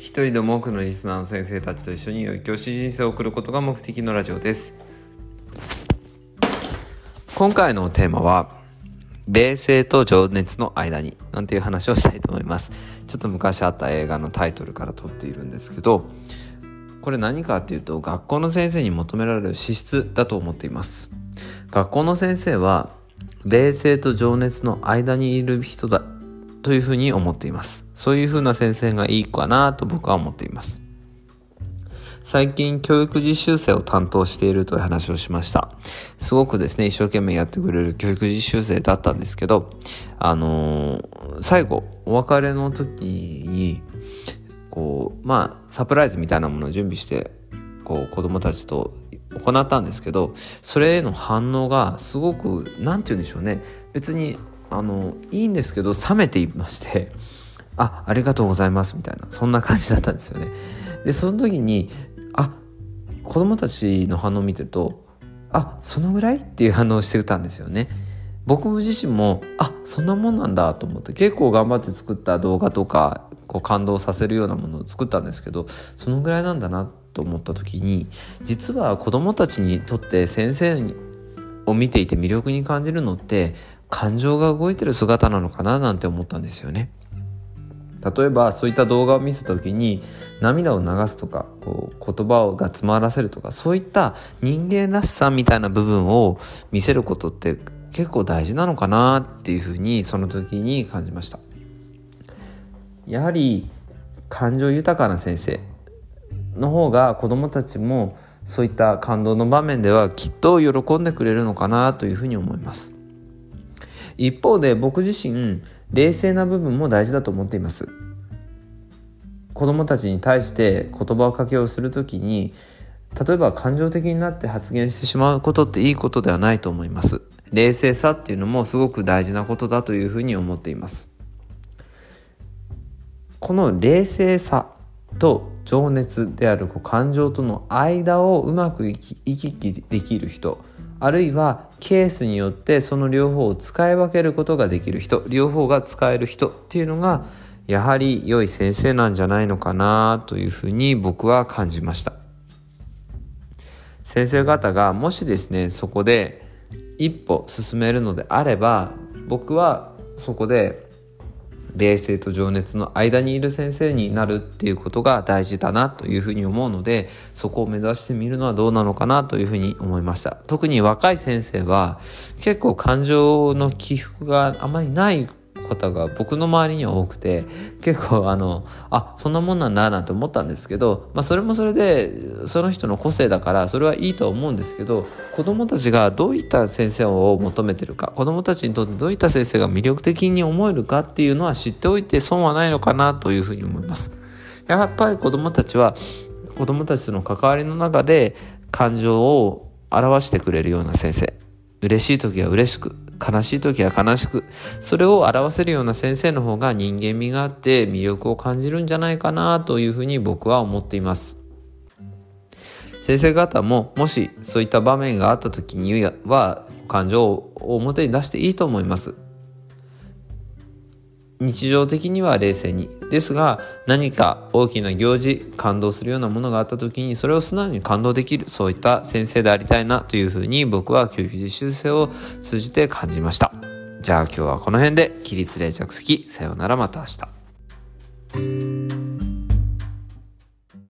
一人でも多くのリスナーの先生たちと一緒に良い教師人生を送ることが目的のラジオです。今回のテーマは冷静と情熱の間になんていう話をしたいと思います。ちょっと昔あった映画のタイトルから取っているんですけどこれ何かっていうと学校の先生に求められる資質だと思っています。学校の先生は冷静と情熱の間にいる人だというふうに思っています。そういうふうな先生がいいかなと僕は思っています。最近教育実習生を担当しているという話をしました。すごくですね一生懸命やってくれる教育実習生だったんですけどあのー、最後お別れの時にこうまあサプライズみたいなものを準備してこう子供たちと行ったんですけどそれへの反応がすごく何て言うんでしょうね。別にあのいいんですけど冷めていましてあありがとうございますみたいなそんな感じだったんですよね。でその時にあ子供たちの反応を見てるとあそのぐらいっていう反応をしてたんですよね。僕自身もあそんなもんなんだと思って結構頑張って作った動画とかこう感動させるようなものを作ったんですけどそのぐらいなんだなと思った時に実は子供たちにとって先生を見ていて魅力に感じるのって感情が動いてる姿なのかななんて思ったんですよね。例えばそういった動画を見せた時に涙を流すとかこう言葉をが詰まらせるとかそういった人間らしさみたいな部分を見せることって結構大事なのかなっていうふうにその時に感じましたやはり感情豊かな先生の方が子どもたちもそういった感動の場面ではきっと喜んでくれるのかなというふうに思います一方で僕自身冷静な部分も大事だと思っています。子供たちに対して言葉をかけをするときに例えば感情的になって発言してしまうことっていいことではないと思います。冷静さっていうのもすごく大事なことだというふうに思っています。この冷静さと情熱である感情との間をうまく行き来できる人あるいはケースによってその両方を使い分けることができる人両方が使える人っていうのがやはり良い先生なんじゃないのかなというふうに僕は感じました。先生方がもしですねそこで一歩進めるのであれば僕はそこで冷静と情熱の間にいる先生になるっていうことが大事だなというふうに思うのでそこを目指してみるのはどうなのかなというふうに思いました。特に若い先生は結構感情の起伏があまりない方が僕の周りには多くて結構あのあそんなもんなんだなんて思ったんですけど、まあ、それもそれでその人の個性だからそれはいいとは思うんですけど子どもたちがどういった先生を求めてるか子どもたちにとってどういった先生が魅力的に思えるかっていうのは知っておいて損はないのかなというふうに思います。やっぱり子どもたちは子どもたちとの関わりの中で感情を表してくれるような先生嬉しい時は嬉しく悲しい時は悲しくそれを表せるような先生の方が人間味があって魅力を感じるんじゃないかなというふうに僕は思っています。先生方ももしそういった場面があった時には感情を表に出していいと思います。日常的には冷静に。ですが何か大きな行事感動するようなものがあった時にそれを素直に感動できるそういった先生でありたいなというふうに僕は教育実習生を通じて感じました。じゃあ今日はこの辺で起立冷却席さようならまた明日。